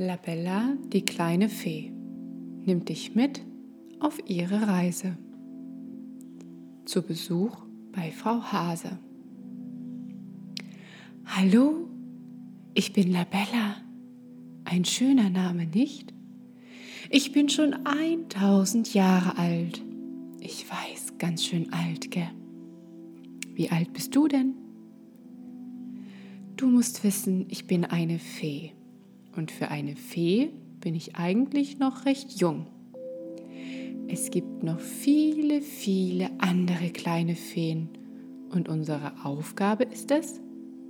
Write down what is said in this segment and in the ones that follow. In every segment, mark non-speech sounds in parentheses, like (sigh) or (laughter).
Labella, die kleine Fee, nimmt dich mit auf ihre Reise. Zu Besuch bei Frau Hase. Hallo, ich bin Labella. Ein schöner Name, nicht? Ich bin schon 1000 Jahre alt. Ich weiß, ganz schön alt, gell? Wie alt bist du denn? Du musst wissen, ich bin eine Fee. Und für eine Fee bin ich eigentlich noch recht jung. Es gibt noch viele, viele andere kleine Feen. Und unsere Aufgabe ist es,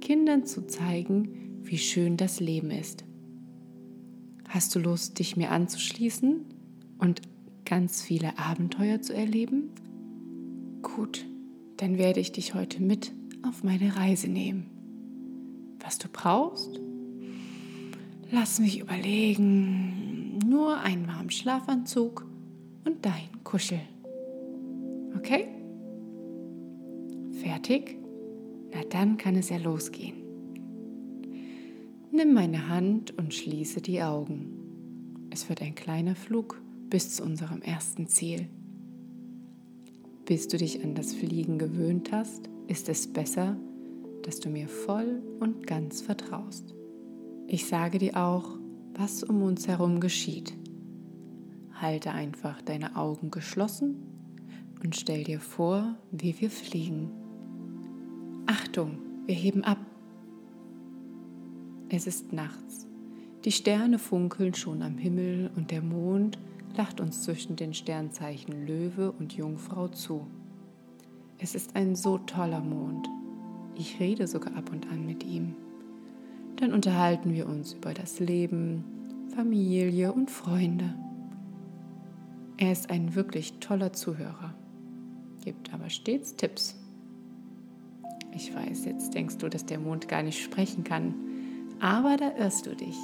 Kindern zu zeigen, wie schön das Leben ist. Hast du Lust, dich mir anzuschließen und ganz viele Abenteuer zu erleben? Gut, dann werde ich dich heute mit auf meine Reise nehmen. Was du brauchst? Lass mich überlegen. Nur einen warmen Schlafanzug und dein Kuschel. Okay? Fertig? Na dann kann es ja losgehen. Nimm meine Hand und schließe die Augen. Es wird ein kleiner Flug bis zu unserem ersten Ziel. Bis du dich an das Fliegen gewöhnt hast, ist es besser, dass du mir voll und ganz vertraust. Ich sage dir auch, was um uns herum geschieht. Halte einfach deine Augen geschlossen und stell dir vor, wie wir fliegen. Achtung, wir heben ab. Es ist nachts. Die Sterne funkeln schon am Himmel und der Mond lacht uns zwischen den Sternzeichen Löwe und Jungfrau zu. Es ist ein so toller Mond. Ich rede sogar ab und an mit ihm. Dann unterhalten wir uns über das Leben, Familie und Freunde. Er ist ein wirklich toller Zuhörer, gibt aber stets Tipps. Ich weiß, jetzt denkst du, dass der Mond gar nicht sprechen kann, aber da irrst du dich,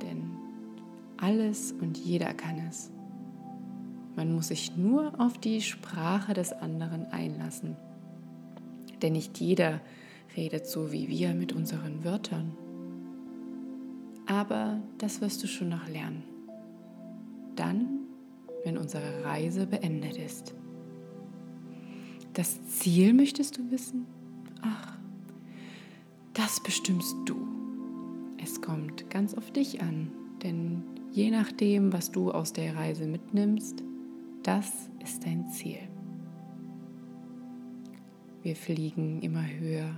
denn alles und jeder kann es. Man muss sich nur auf die Sprache des anderen einlassen, denn nicht jeder redet so wie wir mit unseren Wörtern. Aber das wirst du schon noch lernen. Dann, wenn unsere Reise beendet ist. Das Ziel möchtest du wissen? Ach, das bestimmst du. Es kommt ganz auf dich an, denn je nachdem, was du aus der Reise mitnimmst, das ist dein Ziel. Wir fliegen immer höher.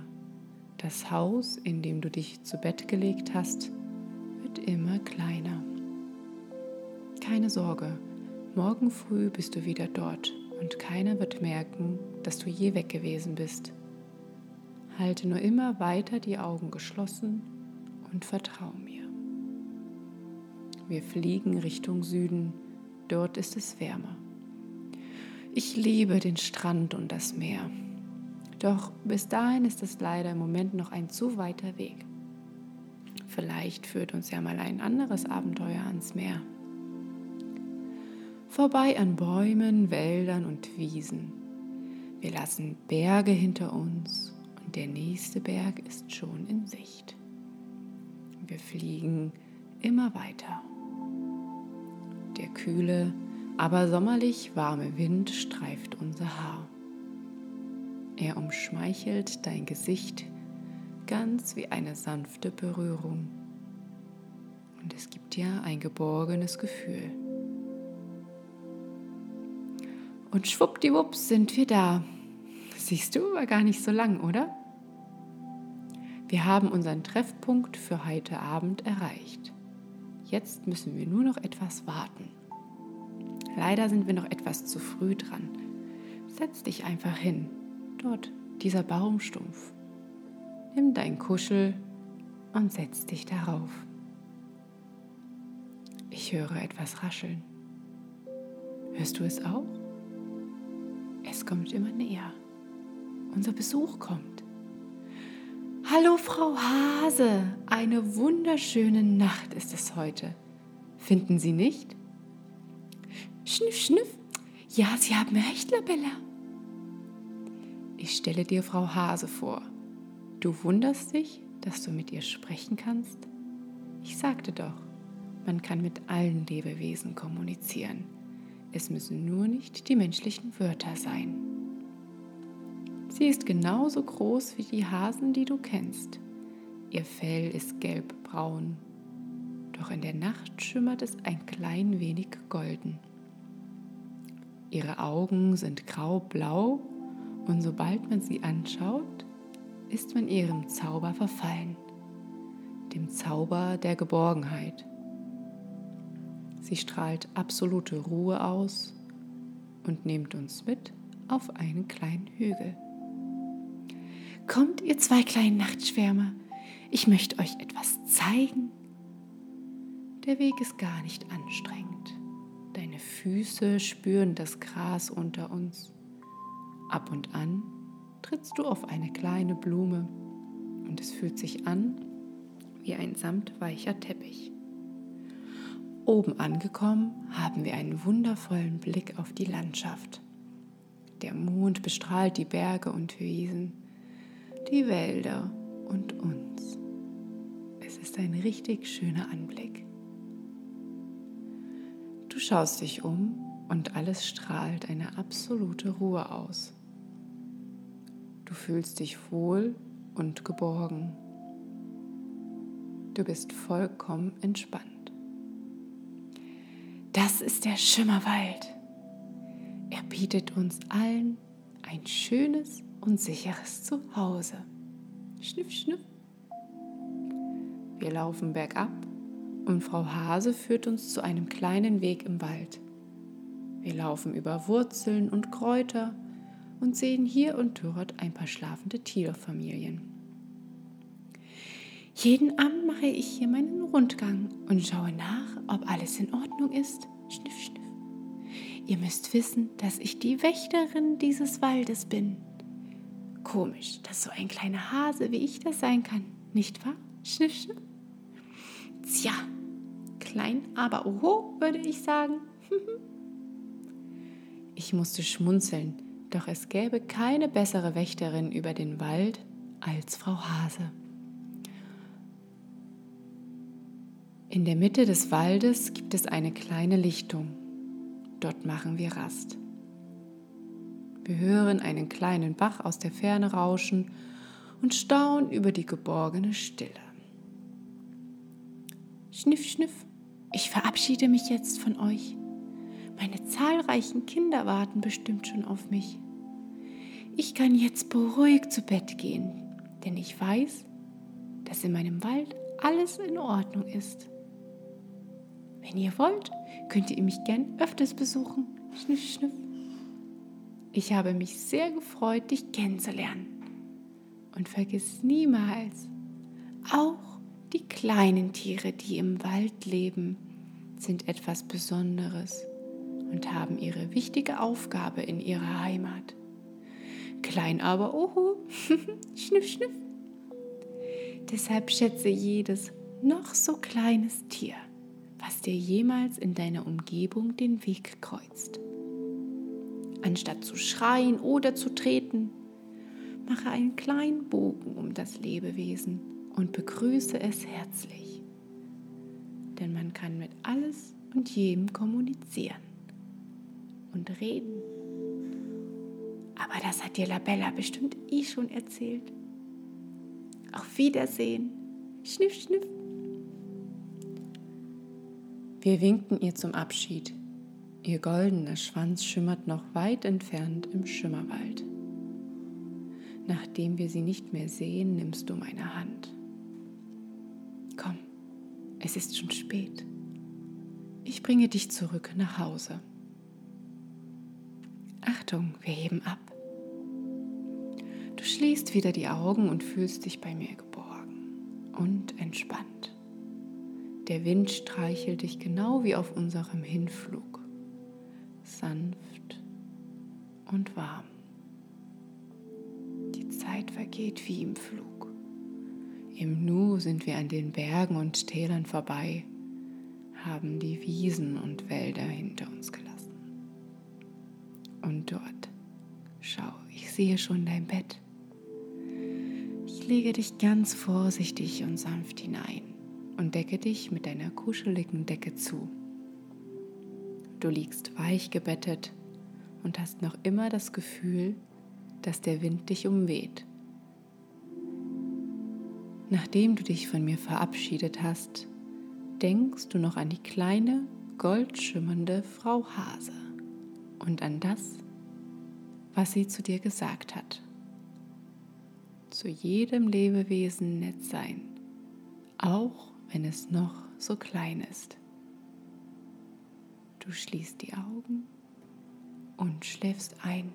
Das Haus, in dem du dich zu Bett gelegt hast, immer kleiner. Keine Sorge, morgen früh bist du wieder dort und keiner wird merken, dass du je weg gewesen bist. Halte nur immer weiter die Augen geschlossen und vertrau mir. Wir fliegen Richtung Süden, dort ist es wärmer. Ich liebe den Strand und das Meer. Doch bis dahin ist es leider im Moment noch ein zu weiter Weg. Vielleicht führt uns ja mal ein anderes Abenteuer ans Meer. Vorbei an Bäumen, Wäldern und Wiesen. Wir lassen Berge hinter uns und der nächste Berg ist schon in Sicht. Wir fliegen immer weiter. Der kühle, aber sommerlich warme Wind streift unser Haar. Er umschmeichelt dein Gesicht ganz wie eine sanfte Berührung. Und es gibt dir ein geborgenes Gefühl. Und schwuppdiwupps sind wir da. Siehst du, war gar nicht so lang, oder? Wir haben unseren Treffpunkt für heute Abend erreicht. Jetzt müssen wir nur noch etwas warten. Leider sind wir noch etwas zu früh dran. Setz dich einfach hin. Dort, dieser Baumstumpf. Nimm dein Kuschel und setz dich darauf. Ich höre etwas rascheln. Hörst du es auch? Es kommt immer näher. Unser Besuch kommt. Hallo Frau Hase, eine wunderschöne Nacht ist es heute. Finden Sie nicht? Schniff, schniff. Ja, Sie haben recht, Labella. Ich stelle dir Frau Hase vor. Du wunderst dich, dass du mit ihr sprechen kannst? Ich sagte doch, Man kann mit allen Lebewesen kommunizieren. Es müssen nur nicht die menschlichen Wörter sein. Sie ist genauso groß wie die Hasen, die du kennst. Ihr Fell ist gelbbraun, doch in der Nacht schimmert es ein klein wenig golden. Ihre Augen sind graublau und sobald man sie anschaut, ist man ihrem Zauber verfallen, dem Zauber der Geborgenheit. Sie strahlt absolute Ruhe aus und nimmt uns mit auf einen kleinen Hügel. Kommt, ihr zwei kleinen Nachtschwärmer, ich möchte euch etwas zeigen. Der Weg ist gar nicht anstrengend. Deine Füße spüren das Gras unter uns. Ab und an trittst du auf eine kleine Blume und es fühlt sich an wie ein samtweicher Teppich. Oben angekommen haben wir einen wundervollen Blick auf die Landschaft. Der Mond bestrahlt die Berge und Wiesen, die Wälder und uns. Es ist ein richtig schöner Anblick. Du schaust dich um und alles strahlt eine absolute Ruhe aus. Du fühlst dich wohl und geborgen. Du bist vollkommen entspannt. Das ist der Schimmerwald. Er bietet uns allen ein schönes und sicheres Zuhause. Schniff, schniff. Wir laufen bergab und Frau Hase führt uns zu einem kleinen Weg im Wald. Wir laufen über Wurzeln und Kräuter und sehen hier und dort ein paar schlafende Tierfamilien. Jeden Abend mache ich hier meinen Rundgang und schaue nach, ob alles in Ordnung ist. Schniff, schniff. Ihr müsst wissen, dass ich die Wächterin dieses Waldes bin. Komisch, dass so ein kleiner Hase wie ich das sein kann, nicht wahr? Schniff, schniff. Tja, klein, aber oho, würde ich sagen. (laughs) ich musste schmunzeln, doch es gäbe keine bessere Wächterin über den Wald als Frau Hase. In der Mitte des Waldes gibt es eine kleine Lichtung. Dort machen wir Rast. Wir hören einen kleinen Bach aus der Ferne rauschen und staunen über die geborgene Stille. Schniff, schniff, ich verabschiede mich jetzt von euch. Meine zahlreichen Kinder warten bestimmt schon auf mich. Ich kann jetzt beruhigt zu Bett gehen, denn ich weiß, dass in meinem Wald alles in Ordnung ist. Wenn ihr wollt, könnt ihr mich gern öfters besuchen. Schniff, schniff. Ich habe mich sehr gefreut, dich kennenzulernen. Und vergiss niemals, auch die kleinen Tiere, die im Wald leben, sind etwas Besonderes und haben ihre wichtige Aufgabe in ihrer Heimat. Klein aber, oho, (laughs) schniff, schniff. Deshalb schätze jedes noch so kleines Tier, was dir jemals in deiner Umgebung den Weg kreuzt. Anstatt zu schreien oder zu treten, mache einen kleinen Bogen um das Lebewesen und begrüße es herzlich. Denn man kann mit alles und jedem kommunizieren und reden. Aber das hat dir Labella bestimmt eh schon erzählt. Auf Wiedersehen. Schniff, schniff. Wir winkten ihr zum Abschied. Ihr goldener Schwanz schimmert noch weit entfernt im Schimmerwald. Nachdem wir sie nicht mehr sehen, nimmst du meine Hand. Komm, es ist schon spät. Ich bringe dich zurück nach Hause. Achtung, wir heben ab. Du schließt wieder die Augen und fühlst dich bei mir geborgen und entspannt. Der Wind streichelt dich genau wie auf unserem Hinflug. Sanft und warm. Die Zeit vergeht wie im Flug. Im Nu sind wir an den Bergen und Tälern vorbei, haben die Wiesen und Wälder hinter uns gelassen. Und dort, schau, ich sehe schon dein Bett. Ich lege dich ganz vorsichtig und sanft hinein und decke dich mit deiner kuscheligen Decke zu. Du liegst weich gebettet und hast noch immer das Gefühl, dass der Wind dich umweht. Nachdem du dich von mir verabschiedet hast, denkst du noch an die kleine, goldschimmernde Frau Hase und an das, was sie zu dir gesagt hat. Zu jedem Lebewesen nett sein, auch wenn es noch so klein ist. Du schließt die Augen und schläfst ein.